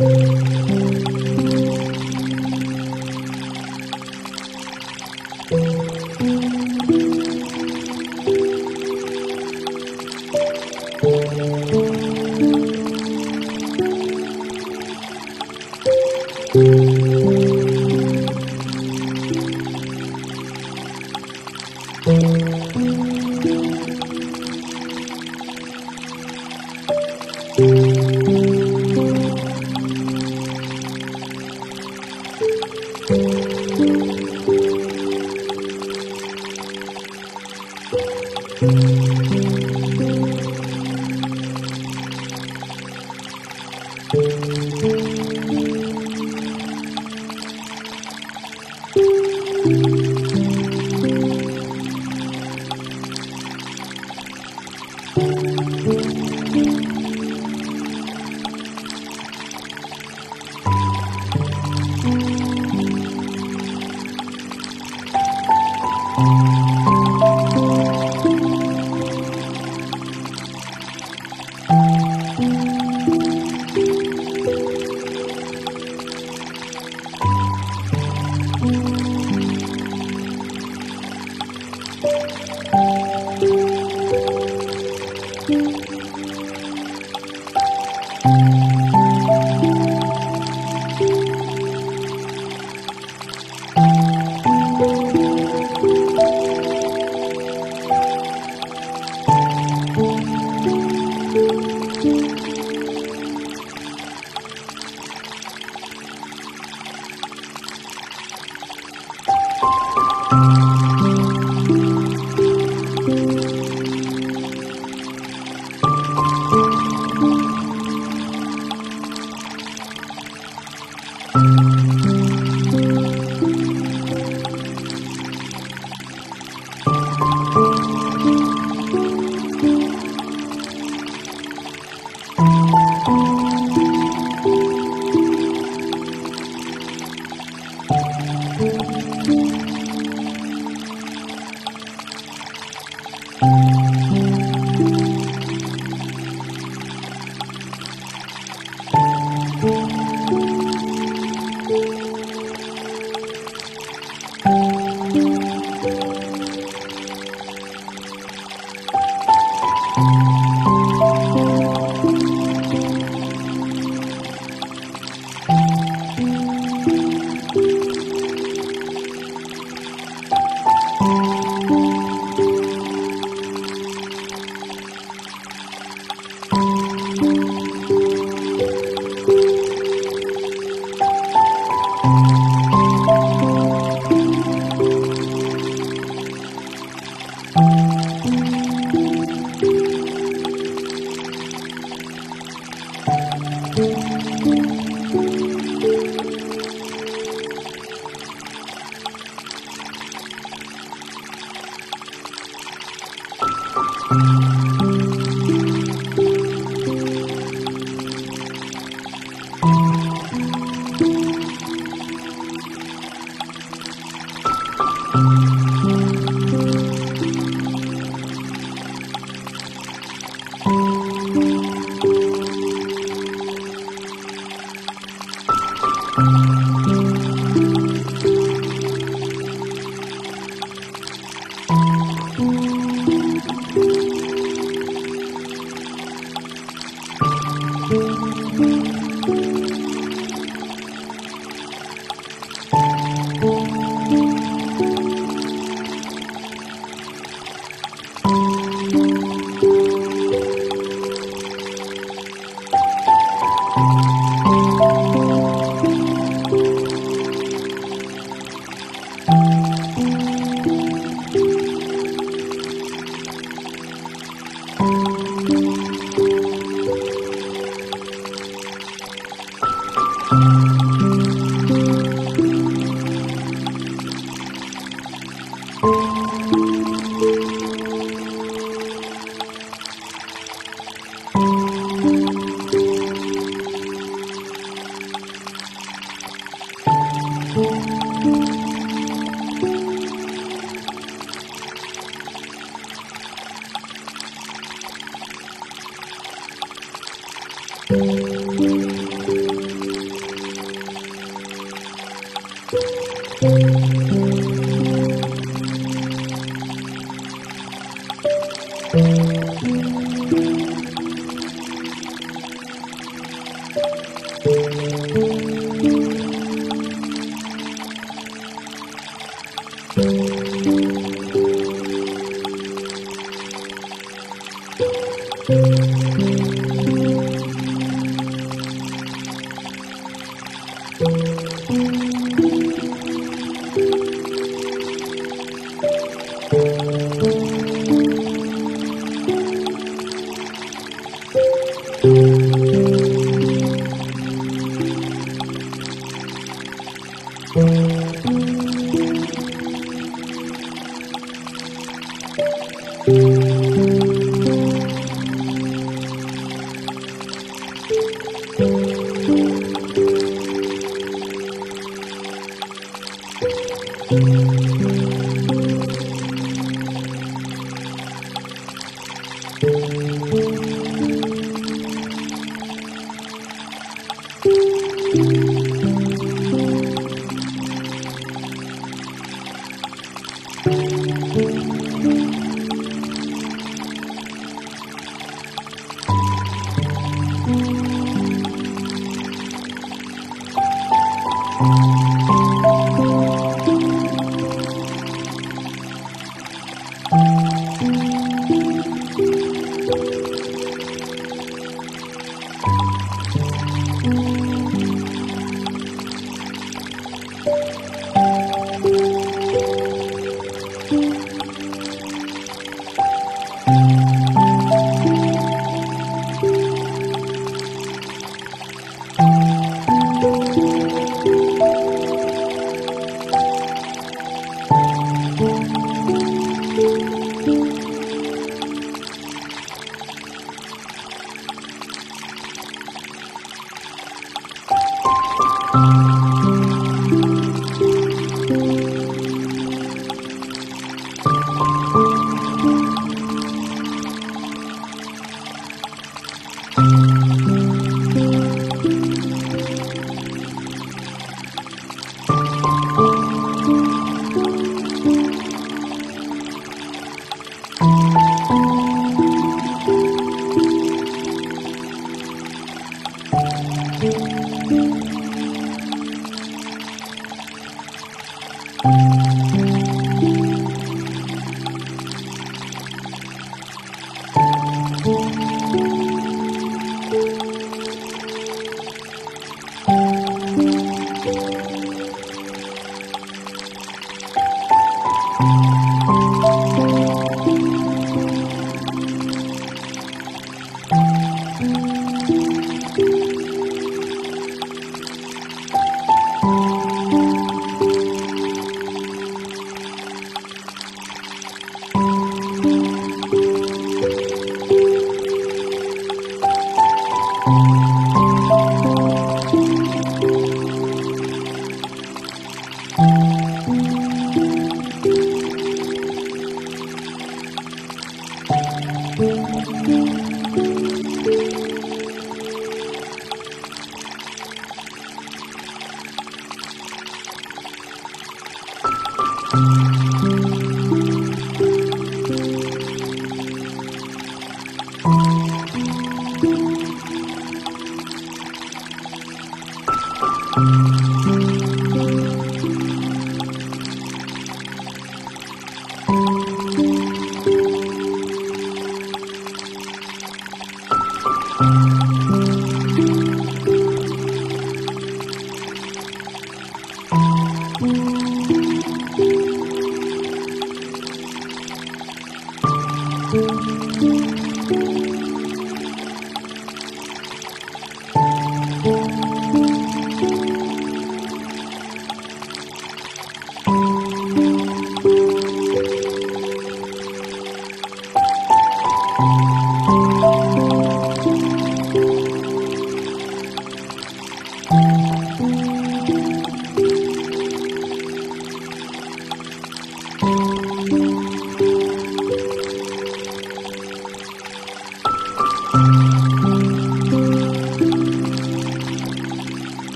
Música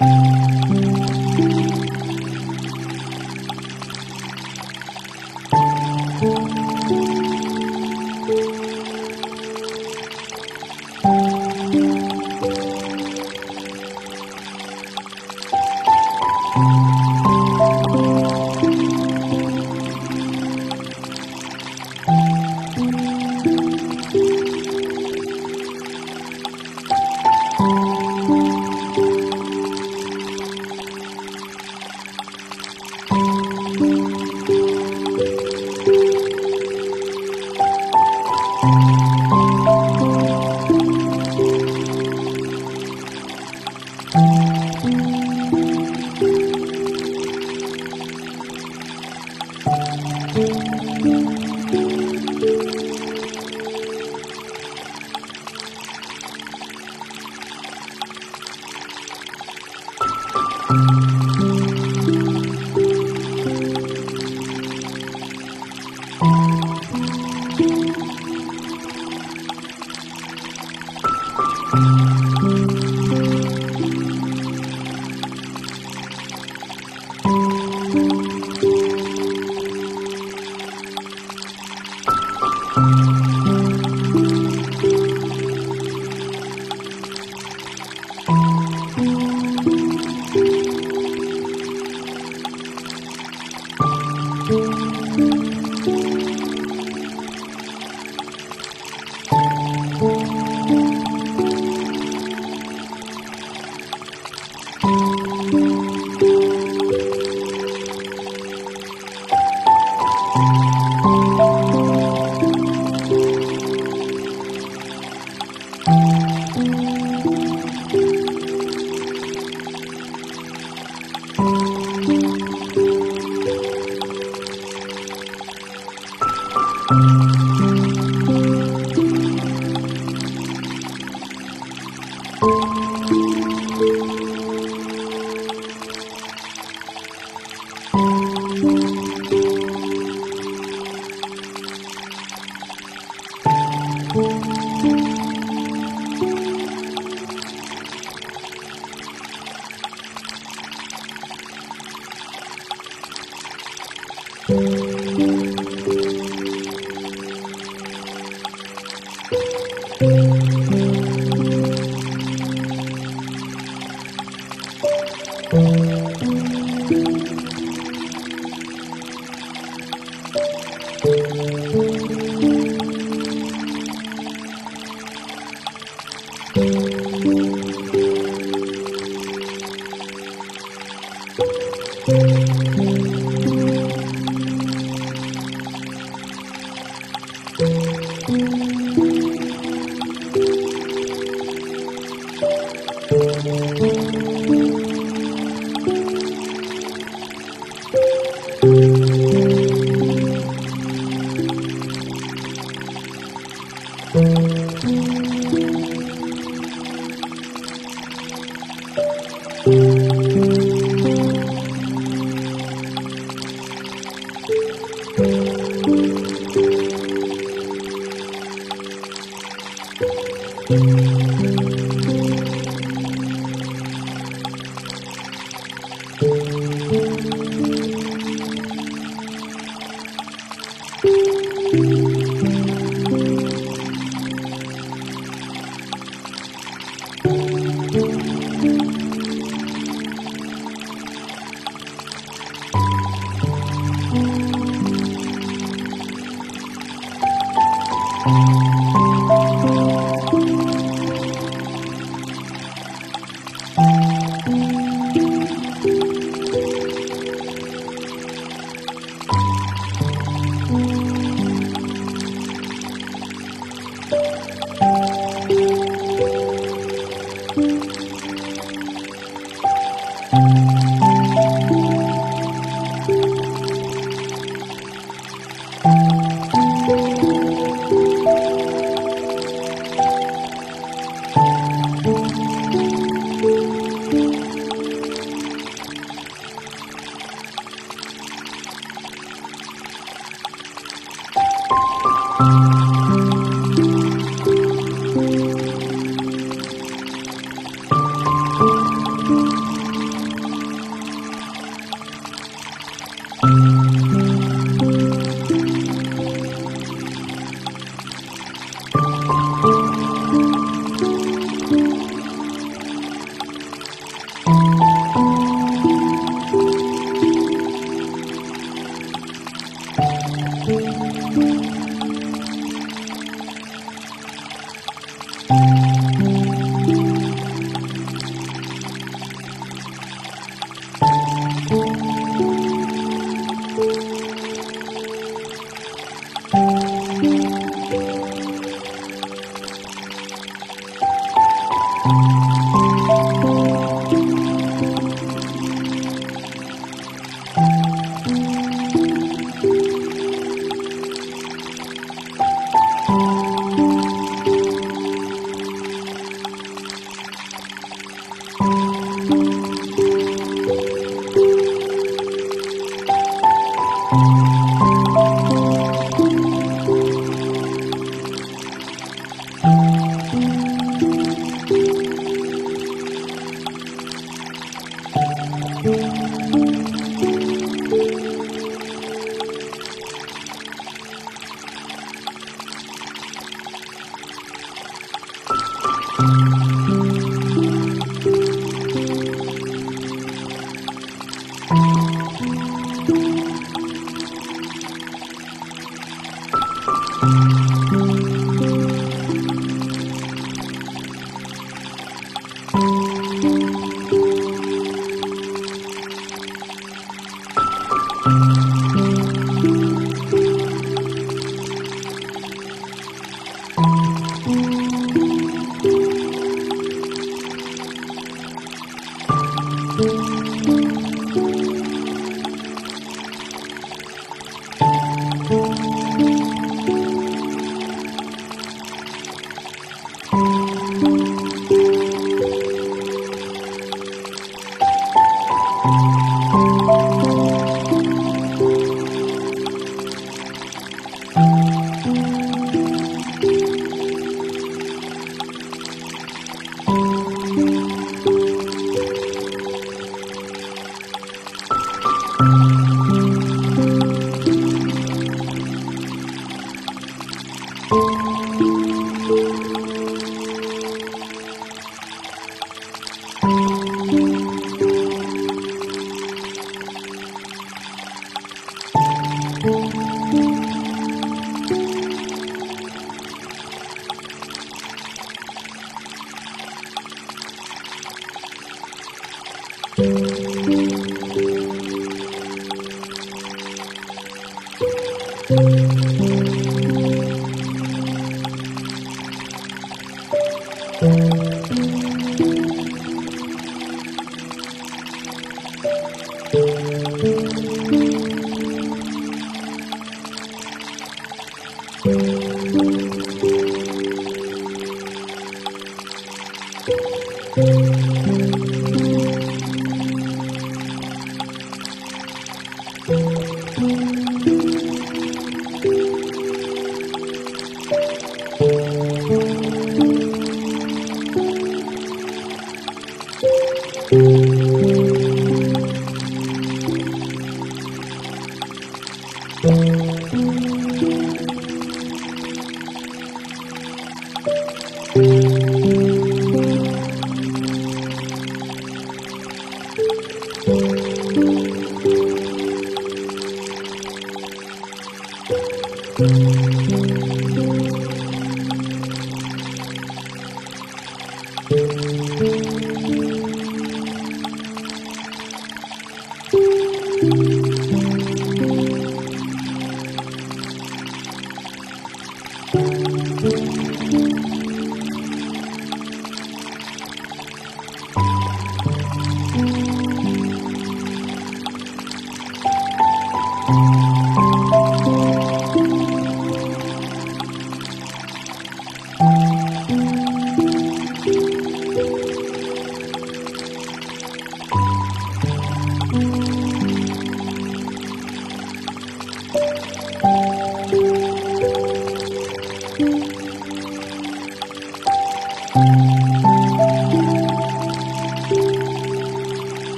Música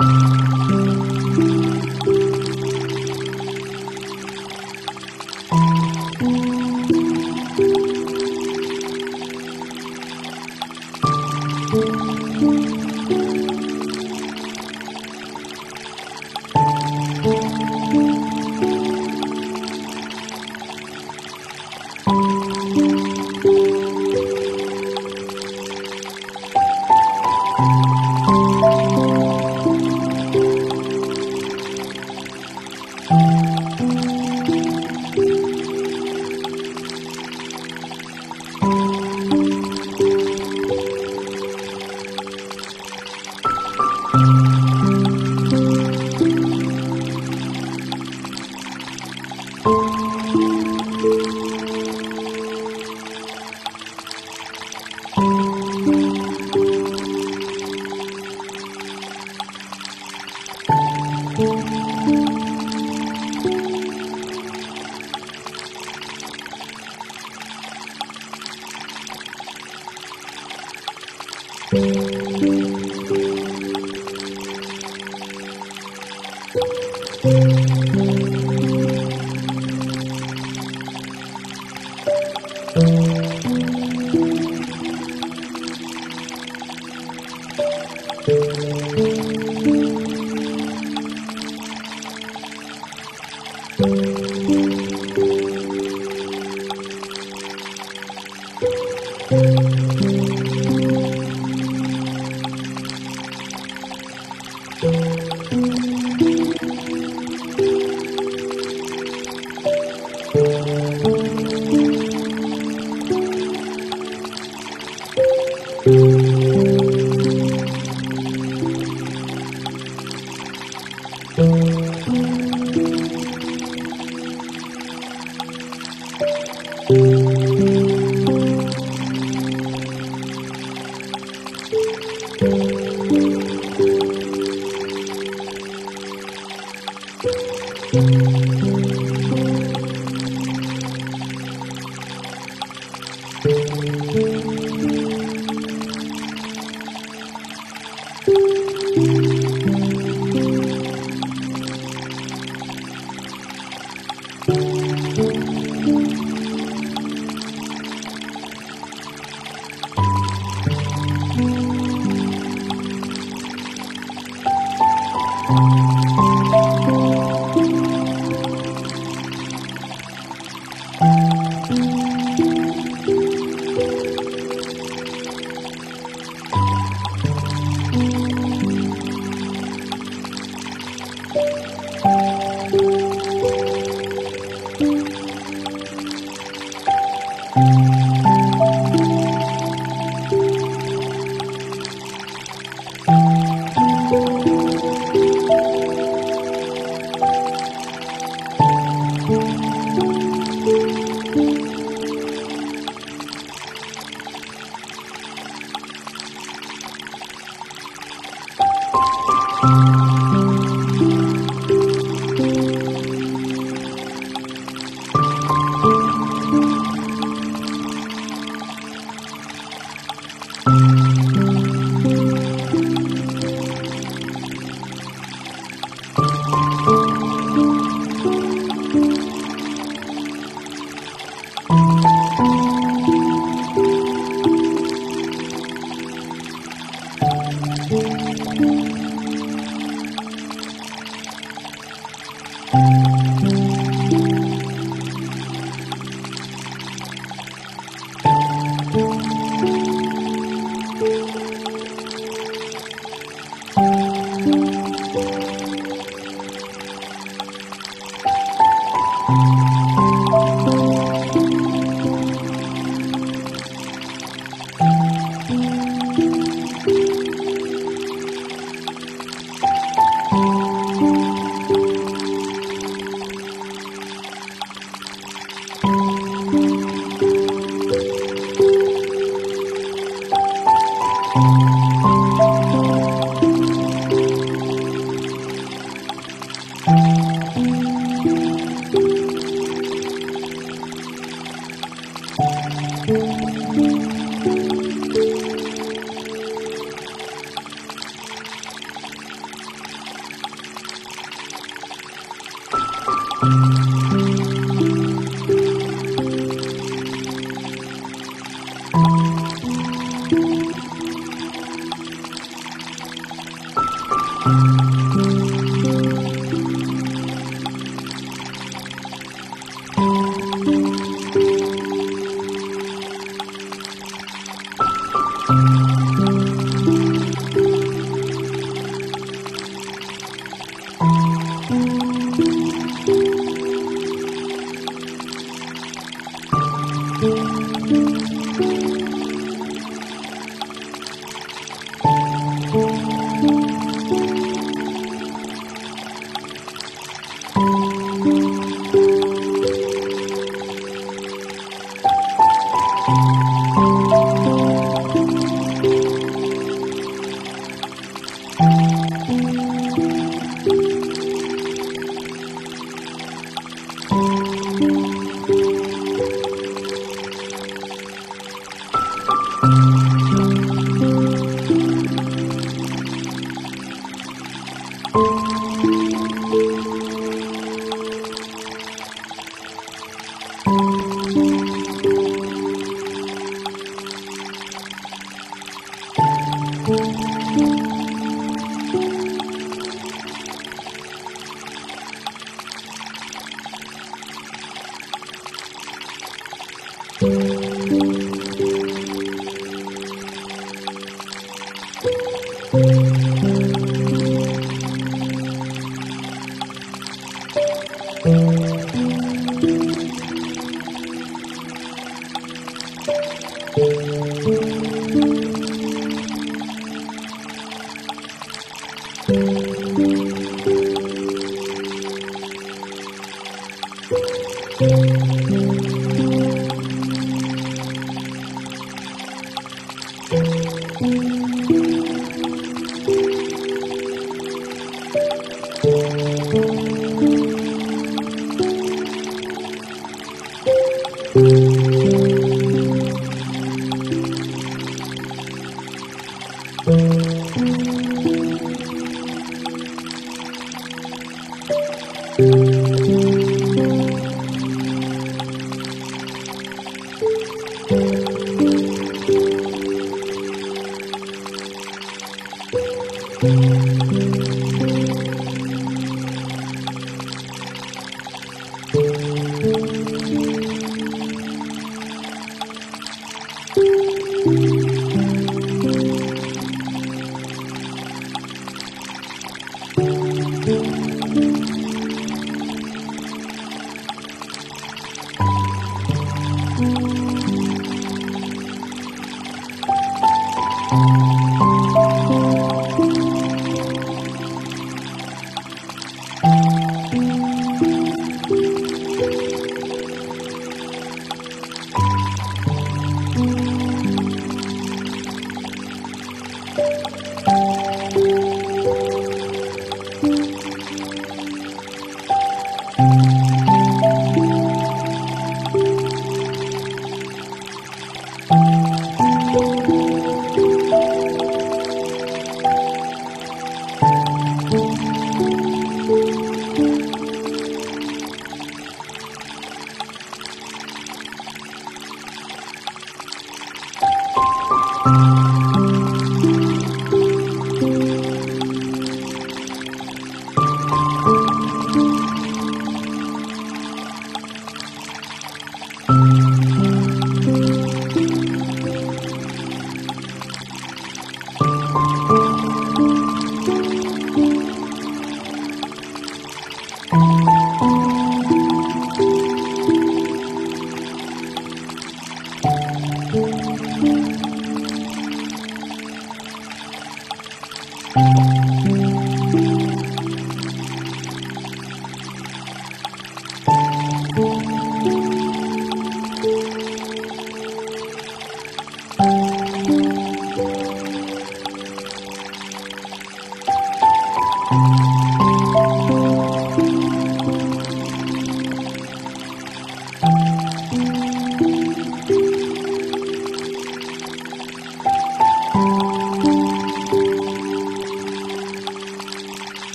Mm-hmm.